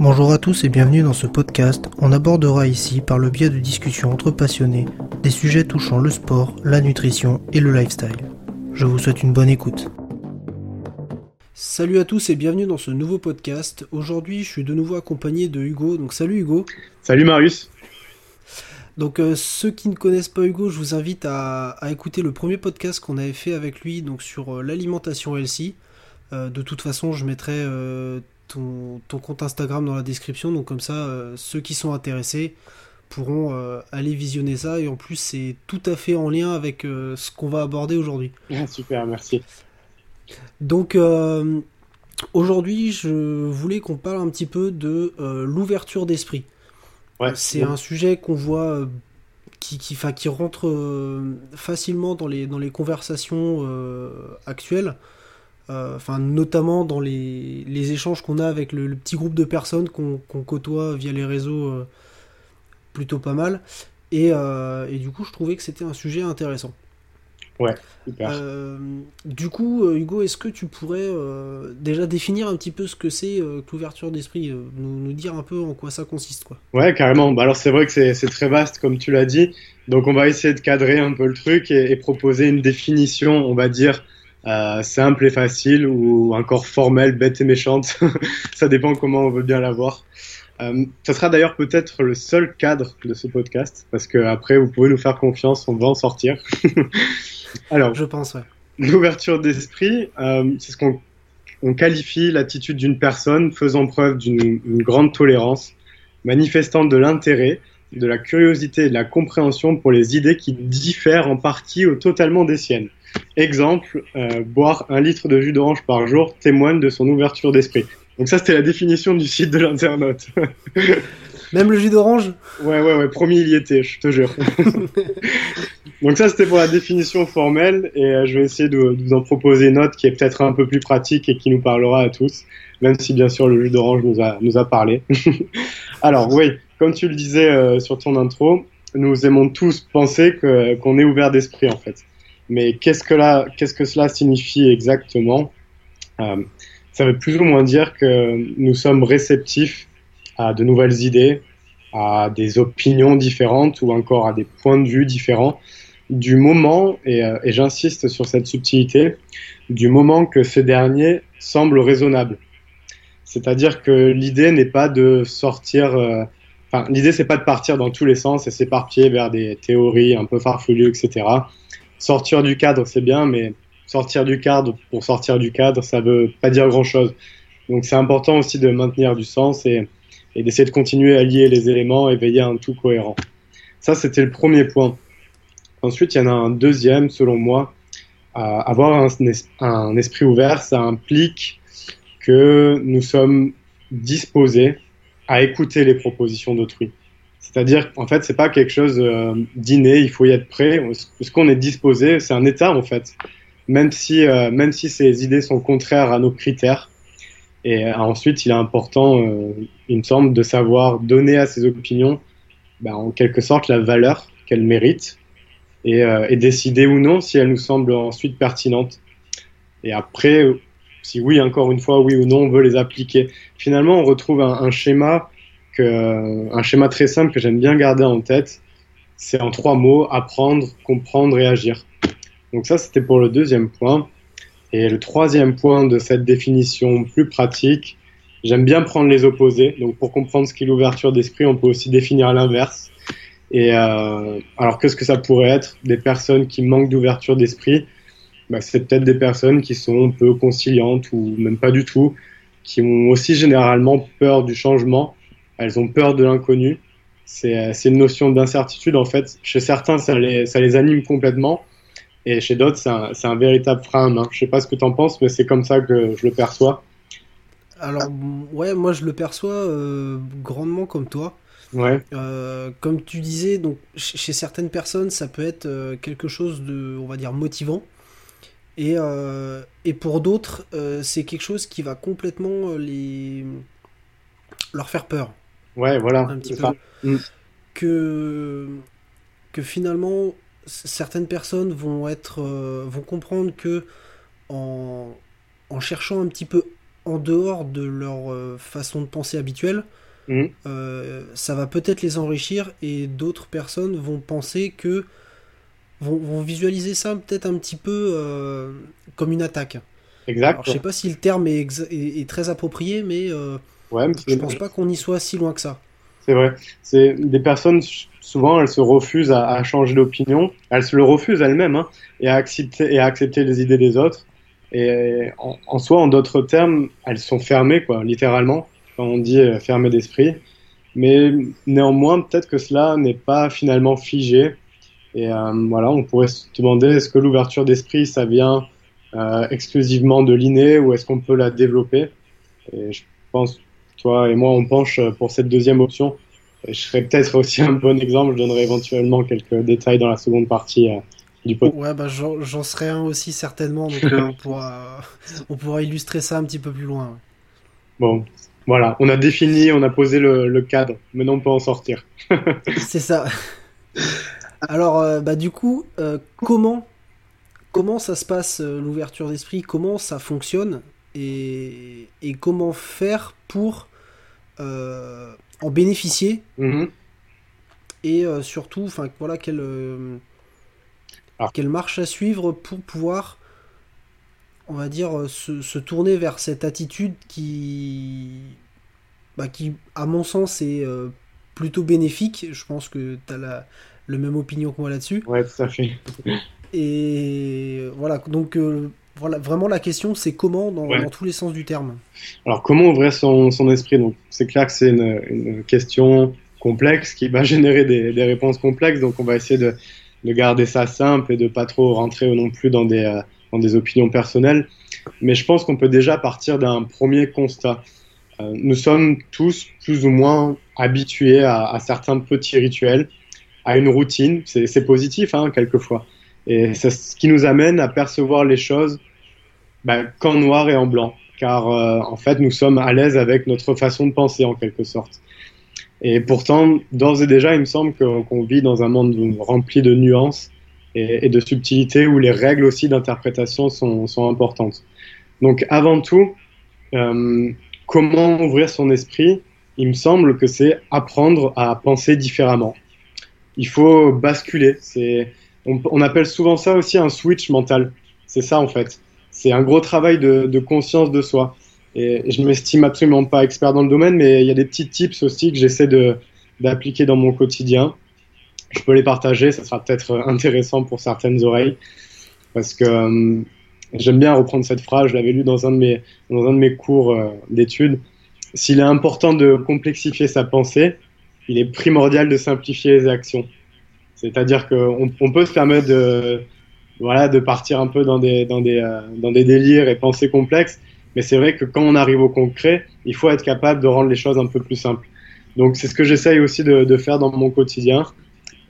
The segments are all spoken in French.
Bonjour à tous et bienvenue dans ce podcast. On abordera ici, par le biais de discussions entre passionnés, des sujets touchant le sport, la nutrition et le lifestyle. Je vous souhaite une bonne écoute. Salut à tous et bienvenue dans ce nouveau podcast. Aujourd'hui, je suis de nouveau accompagné de Hugo. Donc salut Hugo. Salut Marius. Donc euh, ceux qui ne connaissent pas Hugo, je vous invite à, écouter le premier podcast qu'on avait fait avec lui donc sur euh, l'alimentation healthy. Euh, de toute façon, je mettrai ton, compte Instagram dans la description, donc comme ça, ceux qui sont intéressés pourront aller visionner ça. Et en plus, c'est tout à fait en lien avec ce qu'on va aborder aujourd'hui. Ah, super, merci. Donc aujourd'hui, je voulais qu'on parle un petit peu de l'ouverture d'esprit c'est un sujet qu'on voit euh, qui, qui, qui rentre euh, facilement dans les, dans les conversations euh, actuelles. Enfin, notamment dans les, les échanges qu'on a avec le, petit groupe de personnes qu'on côtoie via les réseaux plutôt pas mal. Et, et, du coup, je trouvais que c'était un sujet intéressant. Ouais, super. Euh, du coup, euh, Hugo, est-ce que tu pourrais euh, déjà définir un petit peu ce que c'est que l'ouverture d'esprit, nous, nous, dire un peu en quoi ça consiste quoi Ouais, carrément. Bah, alors c'est vrai que c'est très vaste, comme tu l'as dit. Donc on va essayer de cadrer un peu le truc et, proposer une définition, on va dire, simple et facile ou encore formelle, bête et méchante. ça dépend comment on veut bien la voir. ça sera d'ailleurs peut-être le seul cadre de ce podcast, parce que après vous pouvez nous faire confiance, on va en sortir. Alors, je pense, L'ouverture d'esprit, euh, c'est ce qu'on on qualifie l'attitude d'une personne faisant preuve d'une grande tolérance, manifestant de l'intérêt, de la curiosité et de la compréhension pour les idées qui diffèrent en partie ou totalement des siennes. Exemple, euh, boire un litre de jus d'orange par jour témoigne de son ouverture d'esprit. Donc ça, c'était la définition du site de l'internaute. Même le jus d'orange? Ouais, ouais, ouais, promis, il y était, je te jure. Donc ça, c'était pour la définition formelle, et euh, je vais essayer de, vous en proposer une autre qui est peut-être un peu plus pratique et qui nous parlera à tous, même si bien sûr le jus d'orange nous a, nous a parlé. Alors oui, comme tu le disais euh, sur ton intro, nous aimons tous penser qu'on est ouvert d'esprit en fait. Mais qu'est-ce que là, qu'est-ce que cela signifie exactement? Euh, Ça veut plus ou moins dire que nous sommes réceptifs à de nouvelles idées, à des opinions différentes ou encore à des points de vue différents du moment, euh, et, j'insiste sur cette subtilité, du moment que ce dernier semble raisonnable. C'est-à-dire que l'idée n'est pas de sortir, euh, enfin, l'idée c'est pas de partir dans tous les sens et s'éparpiller vers des théories un peu farfelues, etc. Sortir du cadre, c'est bien, mais sortir du cadre pour sortir du cadre, ça veut pas dire grand-chose. Donc c'est important aussi de maintenir du sens et, et d'essayer de continuer à lier les éléments et veiller à un tout cohérent. Ça, c'était le premier point. Ensuite, il y en a un deuxième, selon moi. avoir un, esprit ouvert, ça implique que nous sommes disposés à écouter les propositions d'autrui. C'est-à-dire, en fait, c'est pas quelque chose euh, d'inné, il faut y être prêt. Ce qu'on est disposé, c'est un état, en fait. Même si, euh, même si ces idées sont contraires à nos critères. Et euh, ensuite, il est important, il me semble, de savoir donner à ces opinions, ben, en quelque sorte, la valeur qu'elles méritent et, décider ou non si elle nous semble ensuite pertinente. Et après, si oui, encore une fois, oui ou non, on veut les appliquer. Finalement, on retrouve un, schéma que, un schéma très simple que j'aime bien garder en tête. C'est en trois mots apprendre, comprendre et agir. Donc ça, c'était pour le deuxième point. Et le troisième point de cette définition plus pratique, j'aime bien prendre les opposés. Donc pour comprendre ce qu'est l'ouverture d'esprit, on peut aussi définir l'inverse. Et euh, alors qu'est-ce que ça pourrait être? Des personnes qui manquent d'ouverture d'esprit, bah, c'est peut-être des personnes qui sont peu conciliantes ou même pas du tout, qui ont aussi généralement peur du changement. Elles ont peur de l'inconnu. C'est une notion d'incertitude en fait. Chez certains, ça les, ça les anime complètement. Et chez d'autres, c'est un, un, véritable frein à main. Je sais pas ce que tu en penses, mais c'est comme ça que je le perçois. Alors, ouais, moi je le perçois euh, grandement comme toi. Ouais. Euh, comme tu disais, donc chez certaines personnes, ça peut être euh, quelque chose de, on va dire, motivant. Et, euh, et pour d'autres, c'est quelque chose qui va complètement les leur faire peur. Ouais, voilà. Un petit peu. Mm. Que, que finalement, certaines personnes vont être, vont comprendre que en, en cherchant un petit peu en dehors de leur façon de penser habituelle, mmh. ça va peut-être les enrichir et d'autres personnes vont penser que vont, visualiser ça peut-être un petit peu comme une attaque. Exact. je sais pas si le terme est, très approprié, mais, ouais, je pense pas qu'on y soit si loin que ça. C'est vrai. C'est des personnes souvent elles se refusent à, changer d'opinion, elles se le refusent elles-mêmes hein, et à accepter et à accepter les idées des autres. Et en, soi, en d'autres termes, elles sont fermées quoi, littéralement quand on dit euh, fermées d'esprit. Mais néanmoins, peut-être que cela n'est pas finalement figé. Et euh, voilà, on pourrait se demander est-ce que l'ouverture d'esprit ça vient euh, exclusivement de l'inné ou est-ce qu'on peut la développer? Et je pense toi et moi, on penche pour cette deuxième option. je serais peut-être aussi un bon exemple. Je donnerai éventuellement quelques détails dans la seconde partie euh, du podcast. Ouais, bah, j'en serai un aussi certainement. Donc euh, on, pourra, on pourra illustrer ça un petit peu plus loin. Bon, voilà, on a défini, on a posé le, cadre. Maintenant, on peut en sortir. C'est ça. Alors, euh, bah, du coup, comment, comment ça se passe l'ouverture d'esprit? Comment ça fonctionne? Et, et, comment faire pour euh, en bénéficier mhm. et euh, surtout, enfin voilà, quelle, euh, quelle marche à suivre pour pouvoir, on va dire, se, tourner vers cette attitude qui, bah, qui à mon sens, est plutôt bénéfique. Je pense que tu as la, le même opinion que moi là-dessus. Ouais, tout à fait. Et voilà, donc voilà, vraiment la question, c'est comment dans, tous les sens du terme. Alors comment ouvrir son, esprit? Donc c'est clair que c'est une, question complexe qui va générer des, réponses complexes. Donc on va essayer de, garder ça simple et de pas trop rentrer non plus dans des, euh, dans des opinions personnelles. Mais je pense qu'on peut déjà partir d'un premier constat. Euh, nous sommes tous plus ou moins habitués à, certains petits rituels, à une routine. C'est positif hein, quelquefois. Et c'est ce qui nous amène à percevoir les choses bah, qu'en noir et en blanc, car euh, en fait nous sommes à l'aise avec notre façon de penser en quelque sorte. Et pourtant, d'ores et déjà, il me semble qu'on vit dans un monde rempli de nuances et, de subtilités où les règles aussi d'interprétation sont, sont, importantes. Donc avant tout, euh, comment ouvrir son esprit? Il me semble que c'est apprendre à penser différemment. Il faut basculer. On, on appelle souvent ça aussi un switch mental. C'est ça en fait c'est un gros travail de, conscience de soi. Et je m'estime absolument pas expert dans le domaine, mais il y a des petits tips aussi que j'essaie d'appliquer dans mon quotidien. Je peux les partager, ça sera peut-être intéressant pour certaines oreilles, parce que euh, j'aime bien reprendre cette phrase, je l'avais lu dans un de mes, dans un de mes cours euh, d'études. S'il est important de complexifier sa pensée, il est primordial de simplifier les actions. C'est-à-dire qu'on on peut se permettre de, voilà, de partir un peu dans des, dans des, euh, dans des délires et pensées complexes. Mais c'est vrai que quand on arrive au concret, il faut être capable de rendre les choses un peu plus simples. Donc c'est ce que j'essaye aussi de, de, faire dans mon quotidien.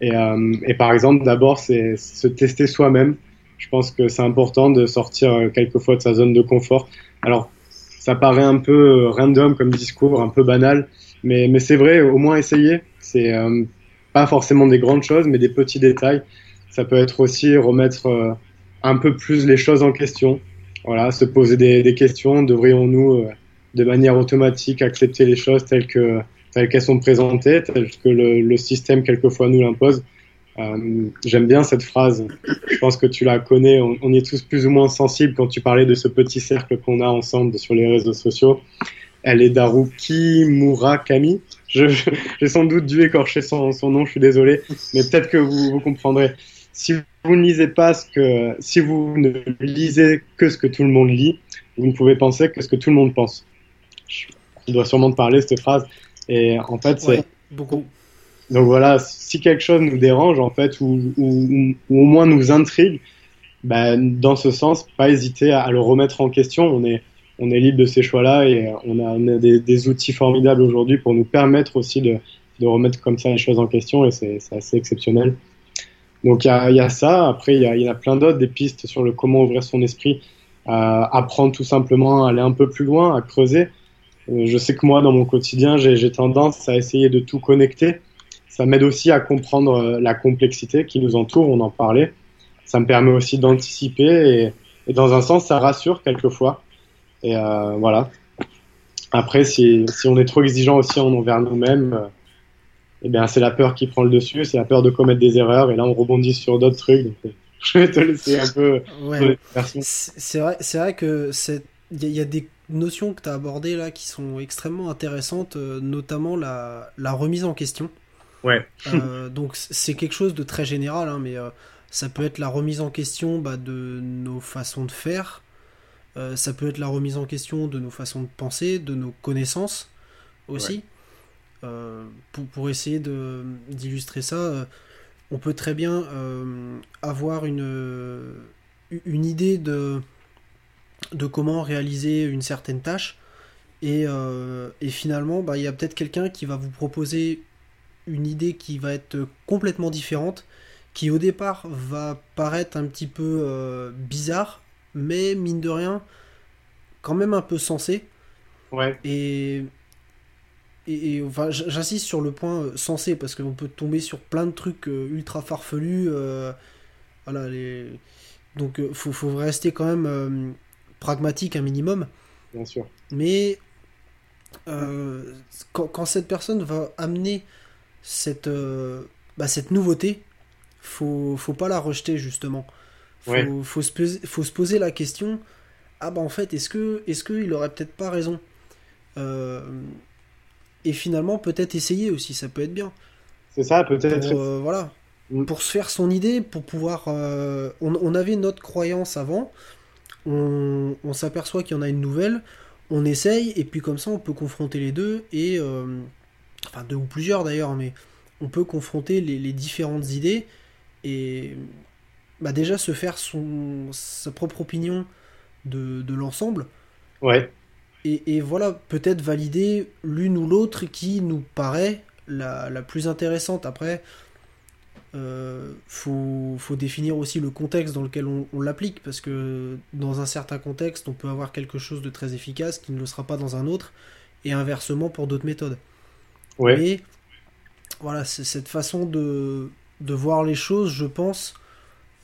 Et, euh, et par exemple, d'abord, c'est se tester soi-même. Je pense que c'est important de sortir euh, quelquefois de sa zone de confort. Alors, ça paraît un peu random comme discours, un peu banal, mais, mais c'est vrai, au moins essayer. C'est pas forcément des grandes choses, mais des petits détails. Ça peut être aussi remettre euh, un peu plus les choses en question. Voilà, se poser des, questions. Devrions-nous, euh, de manière automatique, accepter les choses telles que telles qu'elles sont présentées, telles que le, système quelquefois nous l'impose? Euh, J'aime bien cette phrase. Je pense que tu la connais. On, est tous plus ou moins sensibles quand tu parlais de ce petit cercle qu'on a ensemble sur les réseaux sociaux. Elle est d'Haruki Murakami. J'ai sans doute dû écorcher son, nom, je suis désolé, mais peut-être que vous comprendrez si vous ne lisez pas ce que, si vous ne lisez que ce que tout le monde lit, vous ne pouvez penser que ce que tout le monde pense. Je dois sûrement te parler cette phrase. Et en fait, c'est beaucoup. Donc voilà, si quelque chose nous dérange en fait ou, ou, au moins nous intrigue, ben, dans ce sens, pas hésiter à, le remettre en question. On est on est libre de ces choix-là et on a, on a des, des, outils formidables aujourd'hui pour nous permettre aussi de, de remettre comme ça les choses en question et c'est assez exceptionnel. Donc il y, a, ça. Après, il y, en a plein d'autres, des pistes sur le comment ouvrir son esprit, euh, apprendre tout simplement à aller un peu plus loin, à creuser. Euh, je sais que moi, dans mon quotidien, j'ai tendance à essayer de tout connecter. Ça m'aide aussi à comprendre euh, la complexité qui nous entoure, on en parlait. Ça me permet aussi d'anticiper et, dans un sens, ça rassure quelquefois. Et voilà. après, si, on est trop exigeant aussi envers nous-mêmes, eh bien, c'est la peur qui prend le dessus, c'est la peur de commettre des erreurs, et là, on rebondit sur d'autres trucs. Donc, je vais te laisser un peu. Ouais. C'est vrai, c'est vrai que il y, a des notions que tu as abordées là qui sont extrêmement intéressantes, euh, notamment la, la, remise en question. Ouais. Euh, donc c'est quelque chose de très général, hein, mais euh, ça peut être la remise en question bah, de nos façons de faire. ça peut être la remise en question de nos façons de penser, de nos connaissances aussi. Pour, pour, essayer d'illustrer ça, on peut très bien avoir une, une idée de de comment réaliser une certaine tâche. Et, euh, finalement, bah, il y a peut-être quelqu'un qui va vous proposer une idée qui va être complètement différente, qui au départ va paraître un petit peu euh, bizarre, mais mine de rien, quand même un peu sensé. Ouais. Et, et, enfin, j'insiste sur le point euh, sensé parce qu'on peut tomber sur plein de trucs ultra farfelus. voilà, les... Donc, faut, faut rester quand même pragmatique un minimum. Bien sûr. Mais euh, quand, cette personne va amener cette, euh, bah, cette nouveauté, faut, faut pas la rejeter justement. Faut, faut, se poser, faut se poser la question ah bah en fait, est-ce que est-ce qu'il aurait peut-être pas raison euh, Et finalement, peut-être essayer aussi, ça peut être bien. C'est ça, peut-être. voilà. Mm. Pour se faire son idée, pour pouvoir. on, on, avait notre croyance avant, on, s'aperçoit qu'il y en a une nouvelle, on essaye, et puis comme ça on peut confronter les deux, et euh, enfin deux ou plusieurs d'ailleurs, mais on peut confronter les, différentes idées, et bah déjà se faire son, sa propre opinion de, l'ensemble. Ouais. Et, voilà, peut-être valider l'une ou l'autre qui nous paraît la, la plus intéressante. Après, euh, faut, faut, définir aussi le contexte dans lequel on, l'applique, parce que dans un certain contexte, on peut avoir quelque chose de très efficace qui ne le sera pas dans un autre, et inversement pour d'autres méthodes. Ouais. Mais voilà, cette façon de, de, voir les choses, je pense,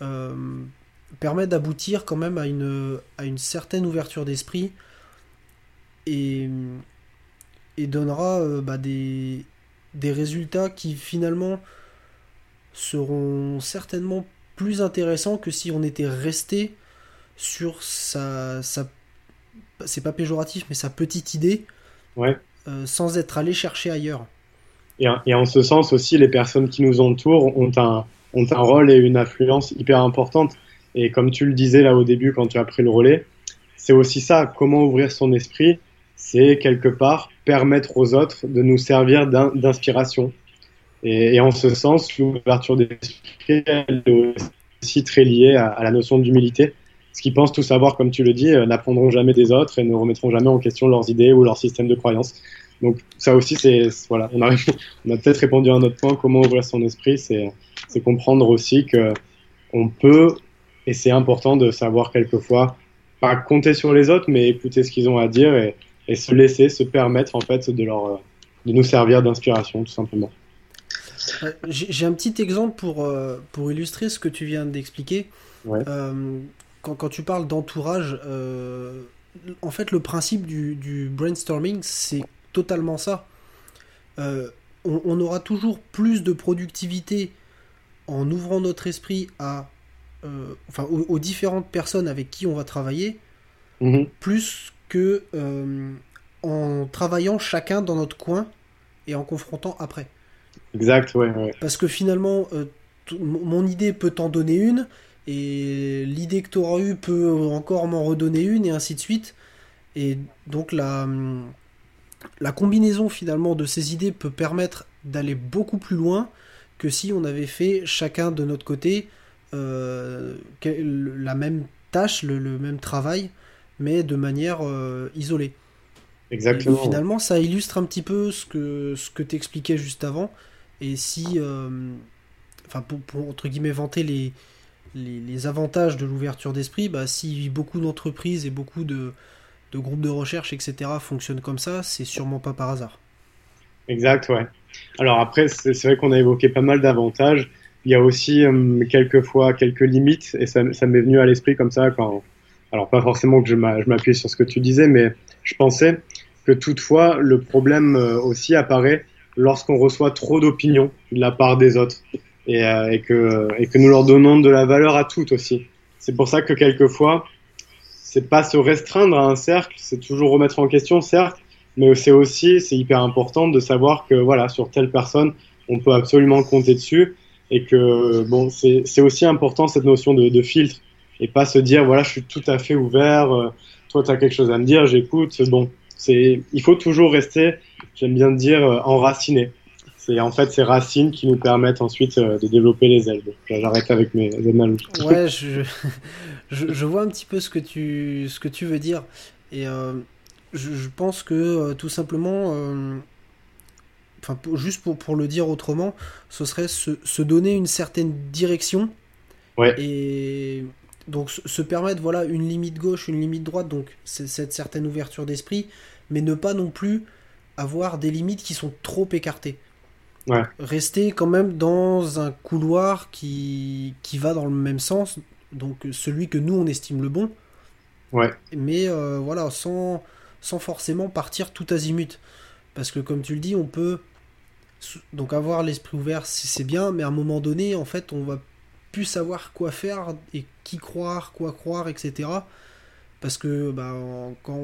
euh, permet d'aboutir quand même à une, à une certaine ouverture d'esprit et, et donnera euh, bah, des, des résultats qui finalement seront certainement plus intéressants que si on était resté sur sa, sa c'est pas péjoratif, mais sa petite idée, ouais. Euh, sans être allé chercher ailleurs. Et, et, en ce sens aussi, les personnes qui nous entourent ont un, ont un rôle et une influence hyper importante. Et comme tu le disais là au début quand tu as pris le relais, c'est aussi ça, comment ouvrir son esprit, c'est quelque part permettre aux autres de nous servir d'inspiration. Et, en ce sens, l'ouverture d'esprit est aussi très liée à, la notion d'humilité. Ce qui pensent tout savoir, comme tu le dis, euh, n'apprendront jamais des autres et ne remettront jamais en question leurs idées ou leur système de croyance. Donc ça aussi, c'est voilà, on a, peut-être répondu à un autre point. Comment ouvrir son esprit, c'est comprendre aussi que on peut, et c'est important de savoir quelquefois pas compter sur les autres, mais écouter ce qu'ils ont à dire et, et se laisser, se permettre en fait de leur de nous servir d'inspiration, tout simplement. J'ai un petit exemple pour, euh, pour illustrer ce que tu viens d'expliquer. Euh, quand, quand, tu parles d'entourage, euh, en fait, le principe du, du brainstorming, c'est totalement ça. On, on, aura toujours plus de productivité en ouvrant notre esprit à, enfin, aux, différentes personnes avec qui on va travailler, mhm. plus que en travaillant chacun dans notre coin et en confrontant après. Exact, ouais. ouais. Parce que finalement, euh, mon idée peut t'en donner une, et l'idée que tu auras eue peut encore m'en redonner une, et ainsi de suite. Et donc la, la combinaison finalement de ces idées peut permettre d'aller beaucoup plus loin que si on avait fait chacun de notre côté euh, la même tâche, le, même travail, mais de manière euh, isolée. Exactement. finalement, ça illustre un petit peu ce que, ce que tu expliquais juste avant. Et si, euh, enfin, pour, entre guillemets vanter les, les, avantages de l'ouverture d'esprit, bah, si beaucoup d'entreprises et beaucoup de, de, groupes de recherche, etc., fonctionnent comme ça, c'est sûrement pas par hasard. Exact, ouais. Alors après, c'est vrai qu'on a évoqué pas mal d'avantages. Il y a aussi euh, quelquefois quelques limites, et ça, ça m'est venu à l'esprit comme ça quand. Alors pas forcément que je m'appuie sur ce que tu disais, mais je pensais que toutefois le problème aussi apparaît lorsqu'on reçoit trop d'opinions de la part des autres et, et, que, nous leur donnons de la valeur à toutes aussi. C'est pour ça que quelquefois, c'est pas se restreindre à un cercle, c'est toujours remettre en question, certes, mais c'est aussi, c'est hyper important de savoir que voilà, sur telle personne, on peut absolument compter dessus et que bon, c'est aussi important cette notion de, filtre et pas se dire voilà, je suis tout à fait ouvert, euh, toi tu as quelque chose à me dire, j'écoute. Bon, c'est il faut toujours rester, j'aime bien dire, euh, enraciné. C'est en fait ces racines qui nous permettent ensuite euh, de développer les ailes. J'arrête avec mes analogies. Ouais, je, je, je, vois un petit peu ce que tu, ce que tu veux dire. Et je, pense que tout simplement, euh, enfin, juste pour, pour, le dire autrement, ce serait se, donner une certaine direction. Et donc se permettre voilà une limite gauche, une limite droite, donc cette certaine ouverture d'esprit, mais ne pas non plus avoir des limites qui sont trop écartées. Rester quand même dans un couloir qui, qui va dans le même sens, donc celui que nous on estime le bon. Ouais. Mais euh, voilà, sans, sans forcément partir tout azimut. Parce que comme tu le dis, on peut donc avoir l'esprit ouvert, c'est bien, mais à un moment donné, en fait, on va plus savoir quoi faire et qui croire, quoi croire, etc. Parce que bah, quand,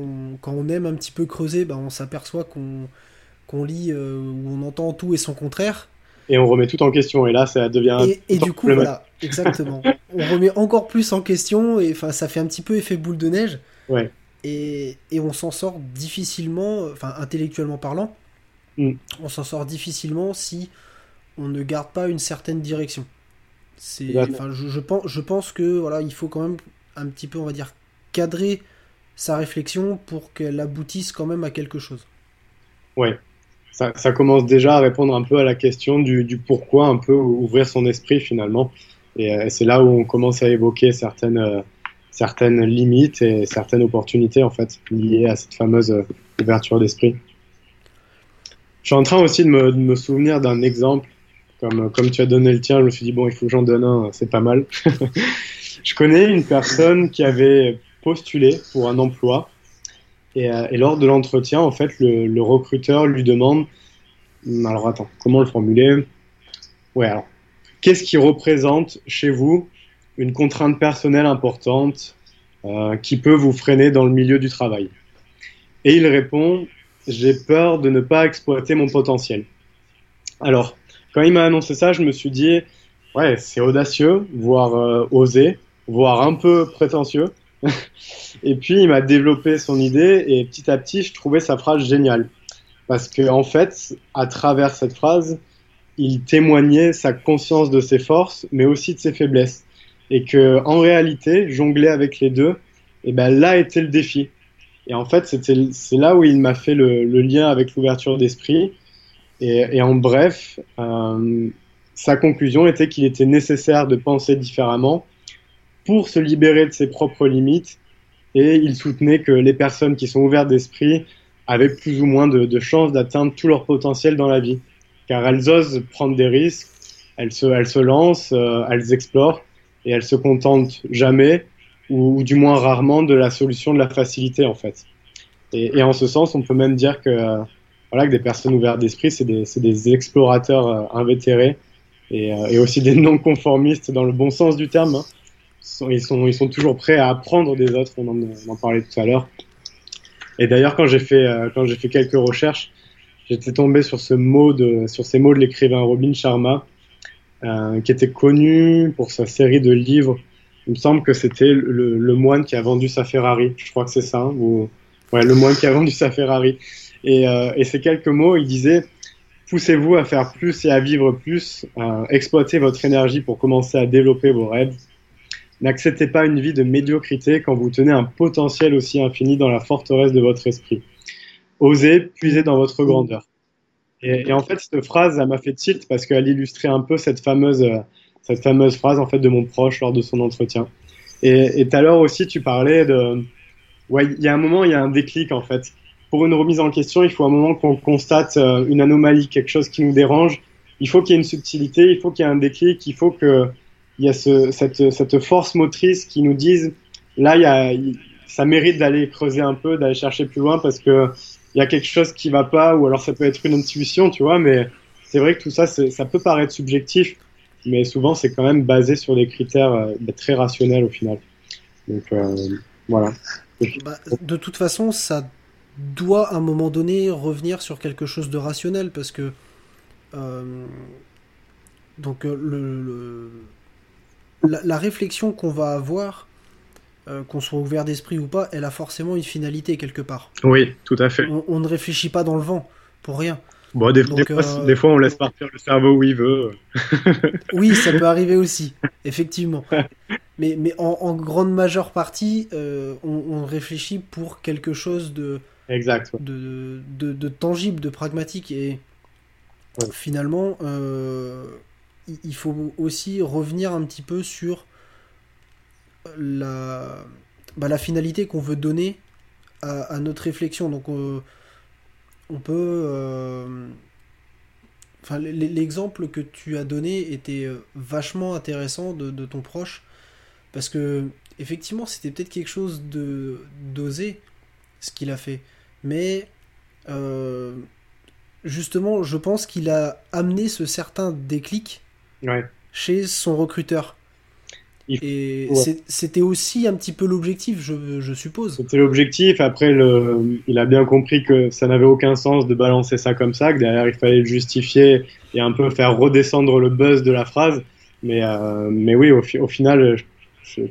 on, aime un petit peu creuser, bah, on s'aperçoit qu'on lit euh, ou on entend tout et son contraire. Et on remet tout en question, et là, ça devient. Et, et du coup, voilà, exactement. on remet encore plus en question, et ça fait un petit peu effet boule de neige. Ouais et, on s'en sort difficilement, enfin intellectuellement parlant, mm. on s'en sort difficilement si on ne garde pas une certaine direction. C'est, enfin, je, pense, je pense que voilà, il faut quand même un petit peu, on va dire, cadrer sa réflexion pour qu'elle aboutisse quand même à quelque chose. Ouais, ça, commence déjà à répondre un peu à la question du, pourquoi, un peu ouvrir son esprit finalement. Et, euh, c'est là où on commence à évoquer certaines, euh, certaines limites et certaines opportunités en fait liées à cette fameuse euh, ouverture d'esprit. Je suis en train aussi de me, de me souvenir d'un exemple, comme, comme tu as donné le tien, je me suis dit bon il faut que j'en donne un, c'est pas mal. je connais une personne qui avait postulé pour un emploi et, euh, lors de l'entretien en fait le, recruteur lui demande hmm, alors attends comment le formuler? Ouais alors qu'est-ce qui représente chez vous une contrainte personnelle importante euh, qui peut vous freiner dans le milieu du travail? Et il répond, j'ai peur de ne pas exploiter mon potentiel. Alors, quand il m'a annoncé ça, je me suis dit, ouais, c'est audacieux, voire euh, osé, voire un peu prétentieux. et puis, il m'a développé son idée et petit à petit, je trouvais sa phrase géniale. Parce que, en fait, à travers cette phrase, il témoignait sa conscience de ses forces, mais aussi de ses faiblesses et que en réalité jongler avec les deux et eh ben là était le défi et en fait c'est là où il m'a fait le, le, lien avec l'ouverture d'esprit et, et, en bref euh, sa conclusion était qu'il était nécessaire de penser différemment pour se libérer de ses propres limites et il soutenait que les personnes qui sont ouvertes d'esprit avaient plus ou moins de, de chances d'atteindre tout leur potentiel dans la vie car elles osent prendre des risques elles se, elles se lancent, euh, elles explorent et elle se contente jamais ou, du moins rarement de la solution de la facilité en fait. Et, et en ce sens, on peut même dire que voilà que des personnes ouvertes d'esprit, c'est des, des, explorateurs euh, invétérés et, euh, et, aussi des non-conformistes dans le bon sens du terme. Hein. Ils, sont, ils, sont, toujours prêts à apprendre des autres. On en, on en parlait tout à l'heure. Et d'ailleurs, quand j'ai fait euh, fait quelques recherches, j'étais tombé sur ce mot de sur ces mots de l'écrivain Robin Sharma euh, qui était connu pour sa série de livres. Il me semble que c'était le, le, moine qui a vendu sa Ferrari. Je crois que c'est ça. Hein, ou... Ouais, le moine qui a vendu sa Ferrari. Et, euh, et ces quelques mots, il disait poussez-vous à faire plus et à vivre plus, euh, exploitez votre énergie pour commencer à développer vos rêves. N'acceptez pas une vie de médiocrité quand vous tenez un potentiel aussi infini dans la forteresse de votre esprit. Osez puiser dans votre grandeur. Et, en fait, cette phrase, elle m'a fait tilt parce qu'elle illustrait un peu cette fameuse, euh, cette fameuse phrase en fait de mon proche lors de son entretien. Et tout à l'heure aussi, tu parlais de, ouais, il y a un moment, il y a un déclic en fait. Pour une remise en question, il faut un moment qu'on constate euh, une anomalie, quelque chose qui nous dérange. Il faut qu'il y ait une subtilité, il faut qu'il y ait un déclic, il faut que il y a ce, cette, force motrice qui nous dise là, il y a, ça mérite d'aller creuser un peu, d'aller chercher plus loin parce que il y a quelque chose qui va pas, ou alors ça peut être une intuition, tu vois, mais c'est vrai que tout ça, ça peut paraître subjectif, mais souvent c'est quand même basé sur des critères euh, très rationnels au final. Donc euh, voilà. Bah, de toute façon, ça doit à un moment donné revenir sur quelque chose de rationnel parce que euh, donc le, la, réflexion qu'on va avoir qu'on soit ouvert d'esprit ou pas, elle a forcément une finalité quelque part. Oui, tout à fait. on ne réfléchit pas dans le vent pour rien. Bon, des, euh, des, fois, on laisse partir le cerveau où il veut. oui, ça peut arriver aussi, effectivement. Mais, mais en, grande majeure partie, euh, on, réfléchit pour quelque chose de, exact, de, de, tangible, de pragmatique. Et finalement, euh, il faut aussi revenir un petit peu sur la, bah, la finalité qu'on veut donner à, à, notre réflexion. Donc, on peut. Euh, enfin, l'exemple que tu as donné était euh, vachement intéressant de, ton proche parce que effectivement c'était peut-être quelque chose de d'oser ce qu'il a fait, mais euh, justement je pense qu'il a amené ce certain déclic chez son recruteur. Et c'était aussi un petit peu l'objectif, je, suppose. C'était l'objectif. Après, le, il a bien compris que ça n'avait aucun sens de balancer ça comme ça, que derrière il fallait le justifier et un peu faire redescendre le buzz de la phrase. Mais, euh, mais oui, au, au final,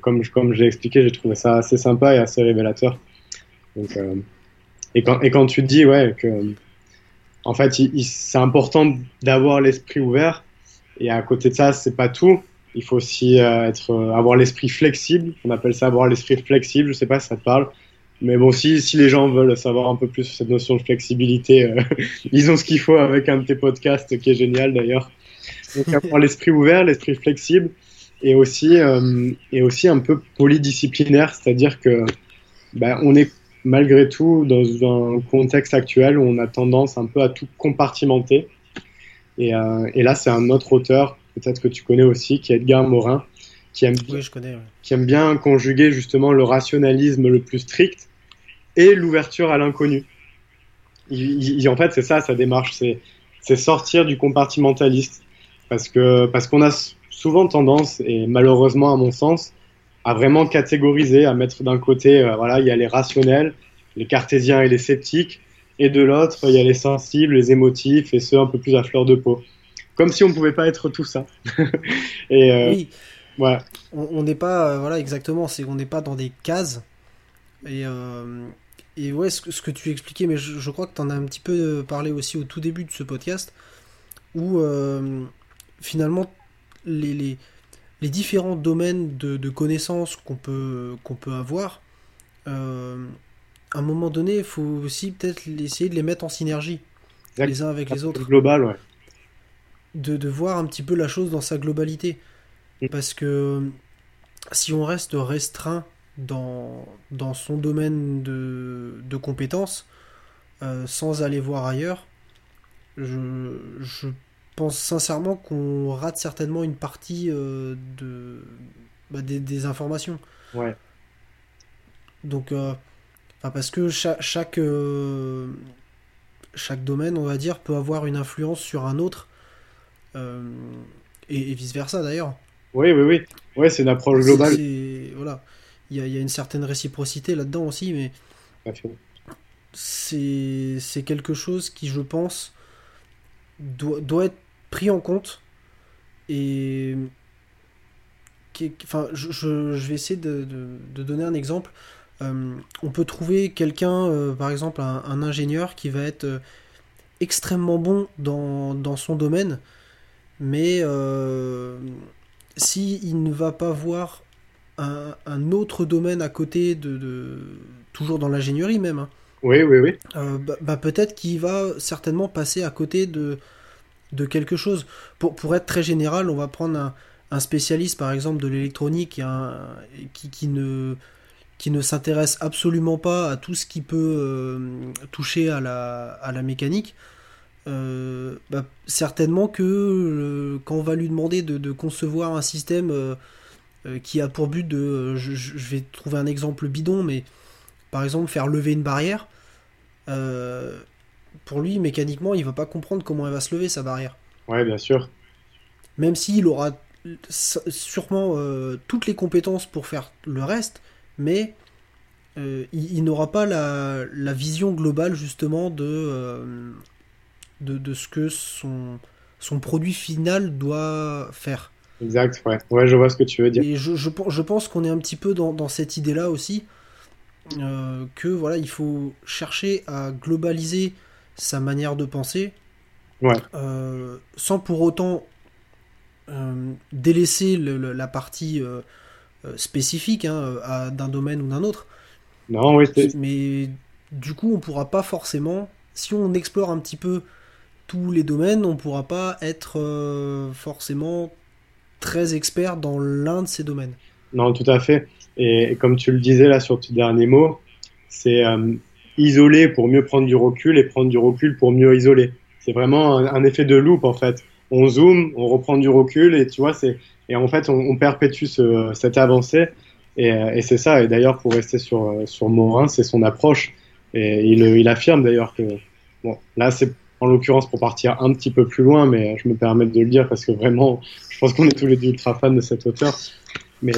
comme, comme je l'ai expliqué, j'ai trouvé ça assez sympa et assez révélateur. Donc, euh, et, quand, et quand tu dis ouais, que en fait, c'est important d'avoir l'esprit ouvert, et à côté de ça, c'est pas tout il faut aussi euh, être, euh, avoir l'esprit flexible. On appelle ça avoir l'esprit flexible. Je sais pas si ça te parle. Mais bon, si, si les gens veulent savoir un peu plus sur cette notion de flexibilité, euh, ils ont ce qu'il faut avec un de tes podcasts qui est génial d'ailleurs. Donc avoir l'esprit ouvert, l'esprit flexible et aussi, et aussi un peu polydisciplinaire, c'est-à-dire que ben, on est malgré tout dans un contexte actuel où on a tendance un peu à tout compartimenter. Et, et là, c'est un autre auteur peut-être que tu connais aussi, qui est Edgar Morin, qui aime, qui aime bien conjuguer justement le rationalisme le plus strict et l'ouverture à l'inconnu. en fait, c'est ça sa démarche, c'est sortir du compartimentaliste. Parce que parce qu'on a souvent tendance, et malheureusement à mon sens, à vraiment catégoriser, à mettre d'un côté, euh, voilà, il y a les rationnels, les cartésiens et les sceptiques, et de l'autre, il y a les sensibles, les émotifs, et ceux un peu plus à fleur de peau comme si on pouvait pas être tout ça. et euh, oui. Voilà. On n'est pas, euh, voilà, exactement, c'est on n'est pas dans des cases. Et, et ouais, ce, que tu expliquais, mais je, crois que tu en as un petit peu parlé aussi au tout début de ce podcast, où finalement les, les, les, différents domaines de, de connaissances qu'on peut, qu'on peut avoir, à un moment donné, il faut aussi peut-être essayer de les mettre en synergie, les uns avec les autres. Global, ouais de, voir un petit peu la chose dans sa globalité. Mm. Parce que si on reste restreint dans, dans son domaine de, de compétences, euh, sans aller voir ailleurs, je, je pense sincèrement qu'on rate certainement une partie euh, de, bah, des, informations. Ouais. Donc, euh, parce que chaque, chaque, chaque domaine, on va dire, peut avoir une influence sur un autre euh, et, vice versa d'ailleurs. Oui, oui, oui. Ouais, c'est une approche globale. Voilà. Il y, a, une certaine réciprocité là-dedans aussi, mais c'est quelque chose qui, je pense, doit, doit, être pris en compte. Et. enfin, je, je, vais essayer de, de, donner un exemple. Euh, on peut trouver quelqu'un, euh, par exemple, un, un, ingénieur qui va être extrêmement bon dans, dans son domaine, mais euh, s'il ne va pas voir un, autre domaine à côté de, toujours dans l'ingénierie même. Hein, oui, oui, oui. Euh, bah, bah, peut-être qu'il va certainement passer à côté de, de quelque chose. Pour, pour être très général, on va prendre un, spécialiste par exemple de l'électronique qui, ne qui ne s'intéresse absolument pas à tout ce qui peut euh, toucher à la, à la mécanique, euh, bah, certainement que quand on va lui demander de, concevoir un système euh, qui a pour but de, je, vais trouver un exemple bidon, mais par exemple faire lever une barrière, pour lui, mécaniquement, il va pas comprendre comment elle va se lever sa barrière. Ouais, bien sûr. Même s'il aura sûrement toutes les compétences pour faire le reste, mais il, n'aura pas la, vision globale justement de, de, de, ce que son, son produit final doit faire. Exact, ouais. Ouais, je vois ce que tu veux dire. Et je, je, je pense qu'on est un petit peu dans, dans cette idée-là aussi, euh, que voilà, il faut chercher à globaliser sa manière de penser, ouais. euh, sans pour autant euh, délaisser le, la partie euh, spécifique hein, d'un domaine ou d'un autre. Non, oui. Mais du coup, on pourra pas forcément, si on explore un petit peu tous les domaines, on pourra pas être forcément très expert dans l'un de ces domaines. Non, tout à fait. Et, comme tu le disais là sur tes dernier mot, c'est isoler pour mieux prendre du recul et prendre du recul pour mieux isoler. C'est vraiment un, effet de loupe en fait. On zoome, on reprend du recul et tu vois, c'est et en fait on, perpétue ce, cette avancée et, euh, et c'est ça. Et d'ailleurs pour rester sur sur Morin, c'est son approche et il, il affirme d'ailleurs que bon là c'est en l'occurrence pour partir un petit peu plus loin, mais je me permets de le dire parce que vraiment, je pense qu'on est tous les deux ultra fans de cet auteur. Mais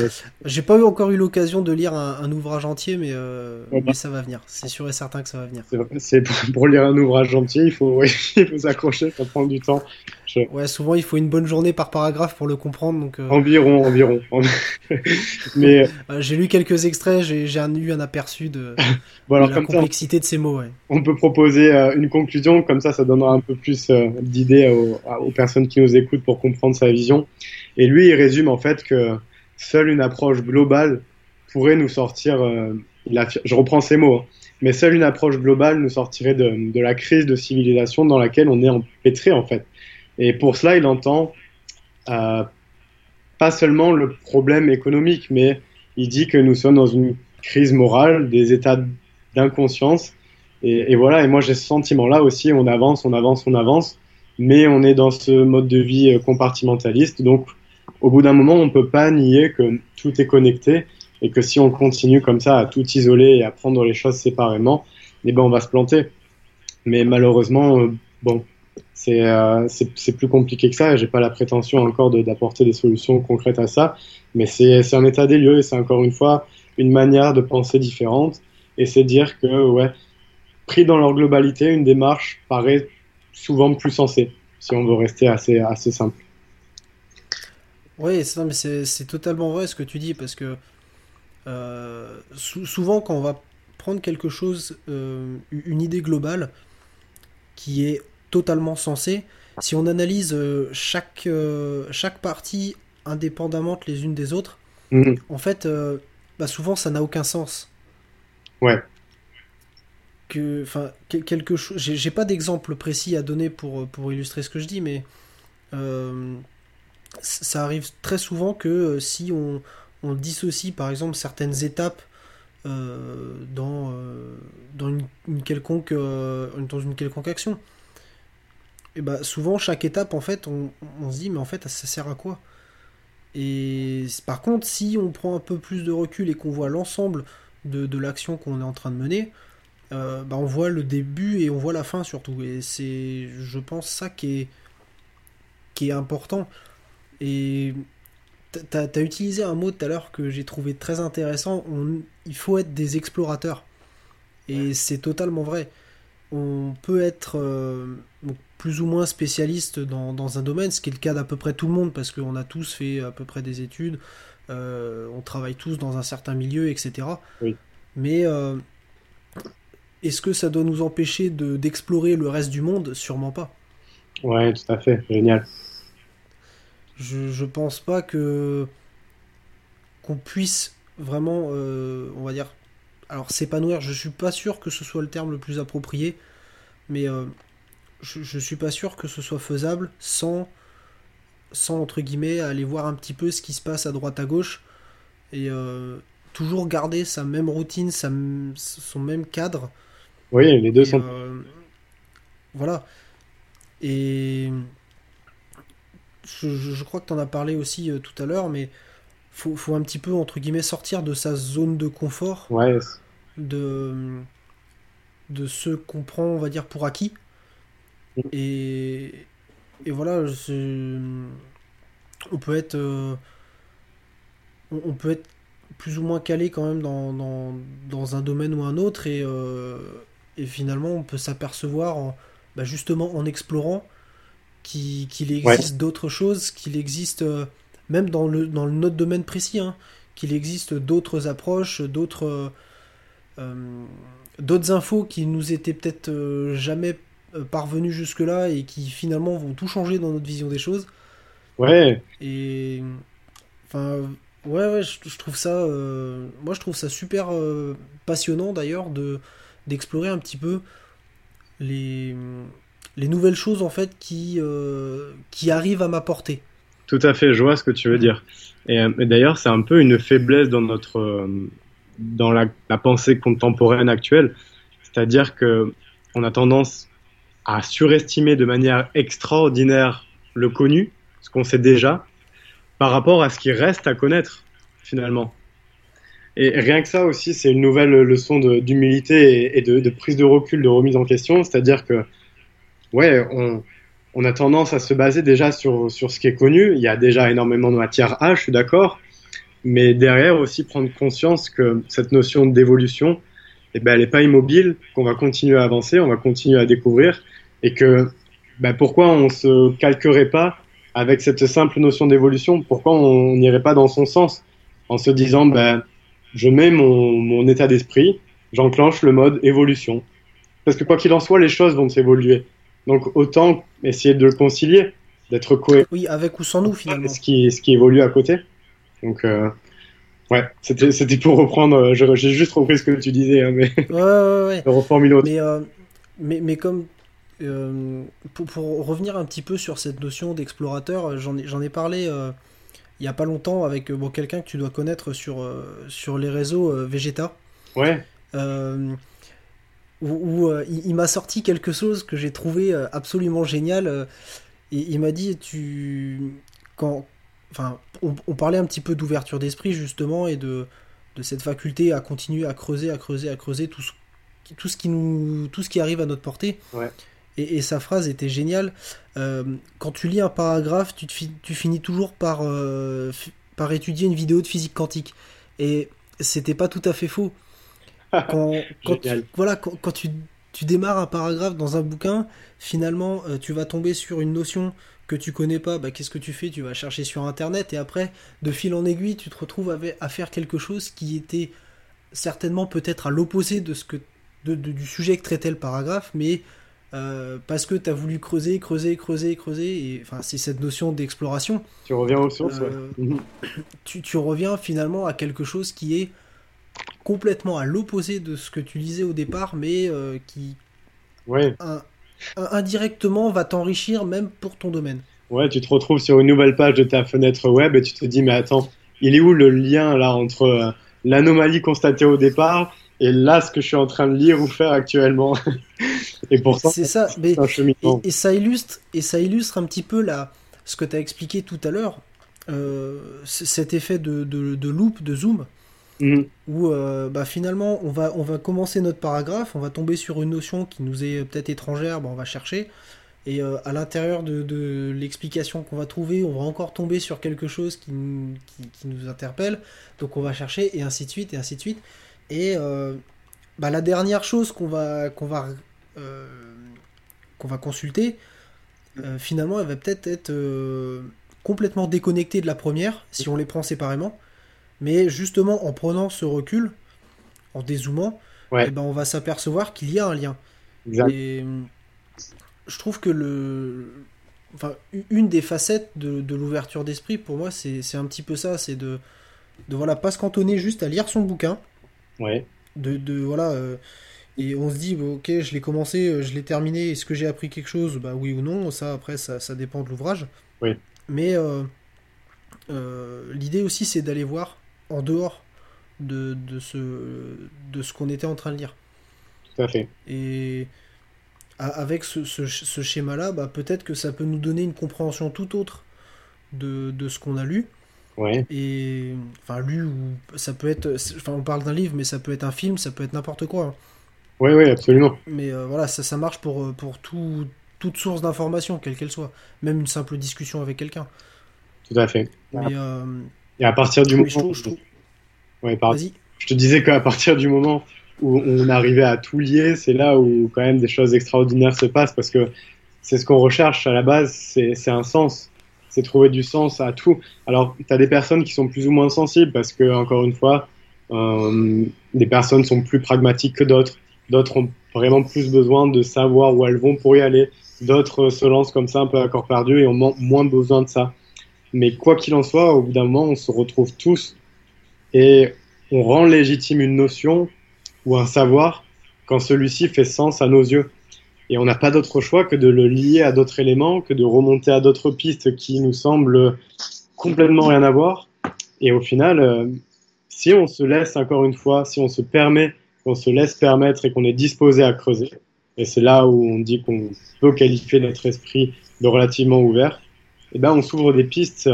j'ai pas eu encore eu l'occasion de lire un, ouvrage entier, mais, euh, mais ça va venir. C'est sûr et certain que ça va venir. C'est pour, lire un ouvrage entier, il faut, il faut s'accrocher, ça prend du temps. Ouais, souvent il faut une bonne journée par paragraphe pour le comprendre. Donc, euh, Environ, environ. mais euh, j'ai lu quelques extraits, j'ai eu un aperçu de, la complexité de ces mots. Ouais. On peut proposer une conclusion, comme ça, ça donnera un peu plus d'idées aux, aux personnes qui nous écoutent pour comprendre sa vision. Et lui, il résume en fait que seule une approche globale pourrait nous sortir, euh, je reprends ces mots, hein, mais seule une approche globale nous sortirait de, la crise de civilisation dans laquelle on est empêtré en fait. Et pour cela, il entend euh, pas seulement le problème économique, mais il dit que nous sommes dans une crise morale, des états d'inconscience. Et, et, voilà, et moi j'ai ce sentiment-là aussi, on avance, on avance, on avance, mais on est dans ce mode de vie euh, compartimentaliste, donc au bout d'un moment, on ne peut pas nier que tout est connecté et que si on continue comme ça à tout isoler et à prendre les choses séparément, eh ben on va se planter. Mais malheureusement, euh, bon, euh, c'est plus compliqué que ça. J'ai pas la prétention encore d'apporter des solutions concrètes à ça, mais c'est un état des lieux et c'est encore une fois une manière de penser différente. Et c'est dire que ouais, pris dans leur globalité, une démarche paraît souvent plus sensée si on veut rester assez assez simple. Oui, c'est totalement vrai ce que tu dis, parce que euh, souvent quand on va prendre quelque chose, euh, une idée globale, qui est totalement sensée, si on analyse euh, chaque, chaque partie indépendamment les unes des autres, mhm. en fait, bah souvent ça n'a aucun sens. Ouais. Que, enfin, quelque chose. J'ai pas d'exemple précis à donner pour, pour illustrer ce que je dis, mais ça arrive très souvent que euh, si on, dissocie par exemple certaines étapes euh, dans, euh, dans, une, quelconque, dans une quelconque action, et bah souvent chaque étape en fait on, on, se dit mais en fait ça sert à quoi? Et par contre si on prend un peu plus de recul et qu'on voit l'ensemble de, de l'action qu'on est en train de mener, bah on voit le début et on voit la fin surtout. Et c'est je pense ça qui est, qui est important. Et tu as, utilisé un mot tout à l'heure que j'ai trouvé très intéressant. il faut être des explorateurs. Et c'est totalement vrai. On peut être euh, plus ou moins spécialiste dans, un domaine, ce qui est le cas d'à peu près tout le monde, parce qu'on a tous fait à peu près des études, euh, on travaille tous dans un certain milieu, etc. Mais euh, est-ce que ça doit nous empêcher d'explorer le reste du monde? Sûrement pas. Ouais, tout à fait, génial je, je pense pas que qu'on puisse vraiment, euh, on va dire, alors s'épanouir. Je suis pas sûr que ce soit le terme le plus approprié, mais euh, je, je suis pas sûr que ce soit faisable sans, sans entre guillemets aller voir un petit peu ce qui se passe à droite à gauche et euh, toujours garder sa même routine, sa, son même cadre. Oui, les deux sont. voilà. Et je, crois que tu en as parlé aussi euh, tout à l'heure, mais faut, faut un petit peu, entre guillemets, sortir de sa zone de confort. Ouais. De, de ce qu'on prend, on va dire, pour acquis. Et, et voilà, on peut être. Euh, on peut être plus ou moins calé quand même dans, dans, un domaine ou un autre et, euh, et finalement on peut s'apercevoir bah, justement en explorant qu'il existe d'autres choses, qu'il existe euh, même dans le, dans le notre domaine précis, hein, qu'il existe d'autres approches, d'autres euh, d'autres infos qui nous étaient peut-être jamais parvenues jusque-là et qui finalement vont tout changer dans notre vision des choses. Ouais. Et enfin Ouais, ouais, je, trouve ça, euh, moi je trouve ça super euh, passionnant d'ailleurs de d'explorer un petit peu les, les nouvelles choses en fait qui, euh, qui arrivent à m'apporter. Tout à fait, je vois ce que tu veux dire. Et, d'ailleurs, c'est un peu une faiblesse dans notre dans la, la pensée contemporaine actuelle, c'est-à-dire que on a tendance à surestimer de manière extraordinaire le connu, ce qu'on sait déjà, par rapport à ce qui reste à connaître finalement. Et rien que ça aussi, c'est une nouvelle leçon d'humilité et, de, prise de recul, de remise en question. C'est-à-dire que, ouais, on, a tendance à se baser déjà sur, sur ce qui est connu. Il y a déjà énormément de matière A, je suis d'accord. Mais derrière aussi prendre conscience que cette notion d'évolution, eh ben, elle n'est pas immobile, qu'on va continuer à avancer, on va continuer à découvrir. Et que, ben, pourquoi on se calquerait pas avec cette simple notion d'évolution, pourquoi on n'irait pas dans son sens? En se disant, ben, je mets mon, mon état d'esprit, j'enclenche le mode évolution. Parce que quoi qu'il en soit, les choses vont s'évoluer. Donc autant essayer de le concilier, d'être cohérent. Oui, avec ou sans nous finalement. Ce qui, ce qui évolue à côté. Donc euh, ouais, c'était, c'était pour reprendre, euh, j'ai juste repris ce que tu disais, hein, mais ouais, ouais, ouais. reformuler mais, euh, mais, mais comme euh, pour, revenir un petit peu sur cette notion d'explorateur, j'en ai, ai, parlé il n'y a pas longtemps avec bon, quelqu'un que tu dois connaître sur, sur les réseaux Vegeta. Ouais. Où, il, m'a sorti quelque chose que j'ai trouvé absolument génial. et il m'a dit tu quand enfin on, on parlait un petit peu d'ouverture d'esprit justement et de, de cette faculté à continuer à creuser à creuser à creuser tout ce, tout ce qui nous tout ce qui arrive à notre portée ouais et, sa phrase était géniale. Euh, quand tu lis un paragraphe, tu, tu finis toujours par, euh, par étudier une vidéo de physique quantique. Et c'était pas tout à fait faux. Quand, tu, voilà, quand, tu, tu, démarres un paragraphe dans un bouquin, finalement, euh, tu vas tomber sur une notion que tu connais pas. Bah, Qu'est-ce que tu fais? Tu vas chercher sur Internet et après, de fil en aiguille, tu te retrouves à faire quelque chose qui était certainement peut-être à l'opposé de ce que du sujet que traitait le paragraphe, mais euh, parce que tu as voulu creuser, creuser, creuser, creuser, et enfin, c'est cette notion d'exploration. Tu reviens aux sources, euh, mhm. tu, tu, reviens finalement à quelque chose qui est complètement à l'opposé de ce que tu lisais au départ, mais euh, qui ouais. indirectement va t'enrichir même pour ton domaine. Ouais, tu te retrouves sur une nouvelle page de ta fenêtre web et tu te dis, mais attends, il est où le lien là entre l'anomalie constatée au départ et là ce que je suis en train de lire ou faire actuellement? et pourtant, c'est ça. Mais, et, ça illustre et ça illustre un petit peu là ce que tu as expliqué tout à l'heure, euh, cet effet de, de, de, loop, de zoom. Mhm. Où euh, bah, finalement on va, on va commencer notre paragraphe, on va tomber sur une notion qui nous est peut-être étrangère, bah, on va chercher, et euh, à l'intérieur de, l'explication qu'on va trouver, on va encore tomber sur quelque chose qui, qui, nous interpelle, donc on va chercher, et ainsi de suite, et ainsi de suite. Et euh, bah, la dernière chose qu'on va, qu'on va, qu'on va consulter, finalement, elle va peut-être être, complètement déconnectée de la première, si on les prend séparément. Mais justement, en prenant ce recul, en dézoomant, eh ben, on va s'apercevoir qu'il y a un lien. Et je trouve que le, enfin, une des facettes de, de l'ouverture d'esprit, pour moi, c'est un petit peu ça, c'est de, de voilà, pas se cantonner juste à lire son bouquin, de, de, voilà. Euh, et on se dit, ok, je l'ai commencé, euh, je l'ai terminé, est-ce que j'ai appris quelque chose? Bah oui ou non, ça après, ça, ça dépend de l'ouvrage. Oui. Mais euh, l'idée aussi, c'est d'aller voir en dehors de, de ce, de ce qu'on était en train de lire. Tout à fait. Et avec ce, ce, schéma-là, bah, peut-être que ça peut nous donner une compréhension tout autre de, de ce qu'on a lu. Et enfin, lu ou ça peut être. Enfin, on parle d'un livre, mais ça peut être un film, ça peut être n'importe quoi. Hein. Oui, oui, absolument. Mais voilà, ça, ça marche pour, pour tout, toute source d'information, quelle qu'elle soit. Même une simple discussion avec quelqu'un. Tout à fait. Et à partir du moment. Je, Ouais, je te disais qu'à partir du moment où on arrivait à tout lier, c'est là où quand même des choses extraordinaires se passent parce que c'est ce qu'on recherche à la base, c'est un sens, c'est trouver du sens à tout. Alors, tu as des personnes qui sont plus ou moins sensibles parce que, encore une fois, euh, des personnes sont plus pragmatiques que d'autres. D'autres ont vraiment plus besoin de savoir où elles vont pour y aller. D'autres se lancent comme ça un peu à corps perdu et ont moins besoin de ça. Mais quoi qu'il en soit, au bout d'un moment, on se retrouve tous et on rend légitime une notion ou un savoir quand celui-ci fait sens à nos yeux. Et on n'a pas d'autre choix que de le lier à d'autres éléments, que de remonter à d'autres pistes qui nous semblent complètement rien à voir. Et au final, euh, si on se laisse encore une fois, si on se permet, qu'on se laisse permettre et qu'on est disposé à creuser, et c'est là où on dit qu'on peut qualifier notre esprit de relativement ouvert, eh ben on s'ouvre des pistes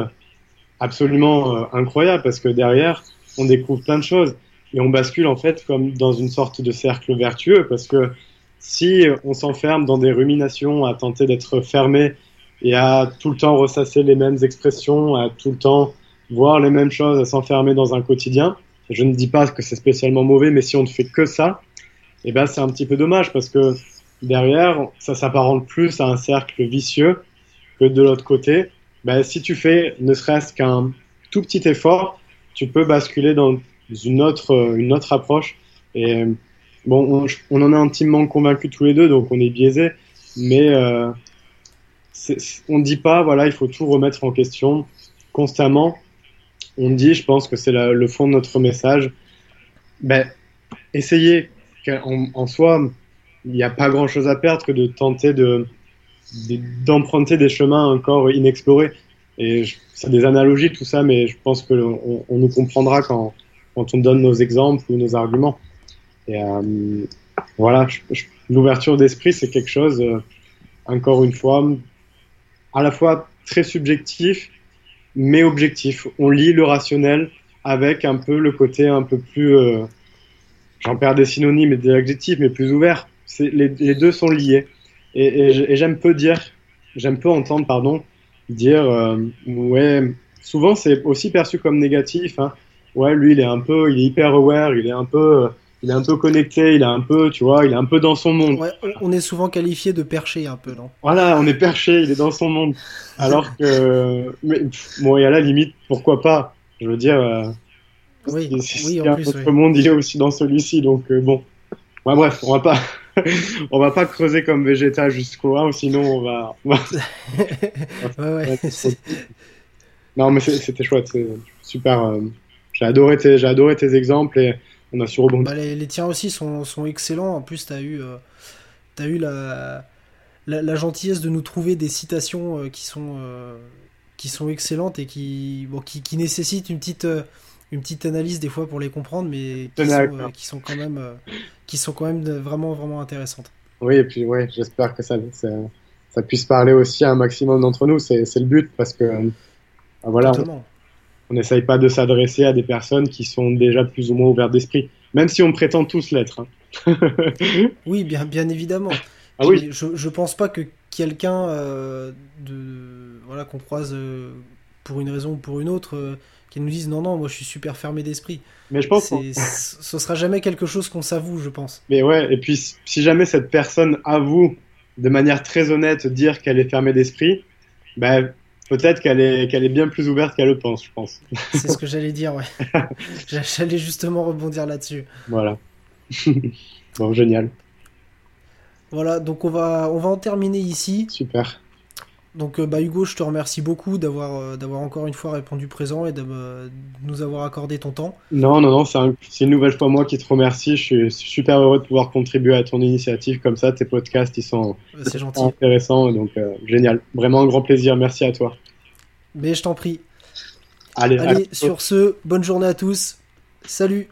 absolument euh, incroyables parce que derrière, on découvre plein de choses. Et on bascule en fait comme dans une sorte de cercle vertueux parce que si on s'enferme dans des ruminations à tenter d'être fermé et à tout le temps ressasser les mêmes expressions, à tout le temps voir les mêmes choses, à s'enfermer dans un quotidien, je ne dis pas que c'est spécialement mauvais, mais si on ne fait que ça, eh ben c'est un petit peu dommage parce que derrière, ça s'apparente plus à un cercle vicieux que de l'autre côté. Ben, si tu fais ne serait-ce qu'un tout petit effort, tu peux basculer dans une autre, euh, une autre approche. Et bon, on, en est intimement convaincus tous les deux, donc on est biaisé. Mais euh, on ne dit pas, voilà, il faut tout remettre en question constamment. On dit, je pense que c'est le fond de notre message. Ben, essayez. En, soi, il n'y a pas grand chose à perdre que de tenter de d'emprunter des chemins encore inexplorés. Et c'est des analogies, tout ça, mais je pense qu'on on nous comprendra quand, on donne nos exemples ou nos arguments. Et euh, voilà, l'ouverture d'esprit, c'est quelque chose, euh, encore une fois, à la fois très subjectif, mais objectif. On lit le rationnel avec un peu le côté un peu plus, euh, j'en perds des synonymes et des adjectifs, mais plus ouvert. Les, deux sont liés. Et, et j'aime peu dire, j'aime peu entendre, pardon, dire euh, ouais souvent c'est aussi perçu comme négatif hein. ouais lui il est un peu il est hyper aware il est un peu euh, il est un peu connecté il est un peu tu vois il est un peu dans son monde. Ouais, on est souvent qualifié de perché un peu non? Voilà on est perché il est dans son monde. Alors que mais, bon il y a la limite pourquoi pas? Je veux dire euh, oui, oui, en plus, monde il est aussi dans celui-ci donc bon. Ouais, bref on va pas on va pas creuser comme Vegeta jusqu'au 1, sinon on va. non, mais c'était chouette, c'est super. Euh, j'ai adoré, tes, adoré tes exemples et on a su rebondir. Bah, les, tiens aussi sont, sont, excellents. En plus, tu as eu, euh, as eu la, la, gentillesse de nous trouver des citations euh, qui, sont, qui sont excellentes et qui, bon, qui, qui nécessitent une petite une petite analyse des fois pour les comprendre, mais qui, sont, euh, qui sont, quand même, euh, qui sont quand même vraiment, vraiment intéressantes. Oui, et puis ouais, j'espère que ça, ça, puisse parler aussi à un maximum d'entre nous. C'est le but parce que euh, voilà, on n'essaye pas de s'adresser à des personnes qui sont déjà plus ou moins ouvertes d'esprit, même si on prétend tous l'être. Hein. oui, bien, bien évidemment. Ah oui. Je, je pense pas que quelqu'un de voilà qu'on croise pour une raison ou pour une autre qui nous disent non, non, moi je suis super fermé d'esprit. Mais je pense que ce sera jamais quelque chose qu'on s'avoue, je pense. Mais ouais, et puis si jamais cette personne avoue de manière très honnête dire qu'elle est fermée d'esprit, ben peut-être qu'elle est, qu'elle est bien plus ouverte qu'elle le pense, je pense. C'est ce que j'allais dire, ouais. j'allais justement rebondir là-dessus. Voilà. bon, génial. Voilà, donc on va, on va en terminer ici. Super. Donc euh, bah, Hugo, je te remercie beaucoup d'avoir euh, d'avoir encore une fois répondu présent et de, nous avoir accordé ton temps. Non, non, non, c'est une nouvelle fois moi qui te remercie. Je suis super heureux de pouvoir contribuer à ton initiative comme ça. Tes podcasts, ils sont intéressants, donc euh, génial. Vraiment un grand plaisir. Merci à toi. Mais je t'en prie. Allez, Allez sur ce, bonne journée à tous. Salut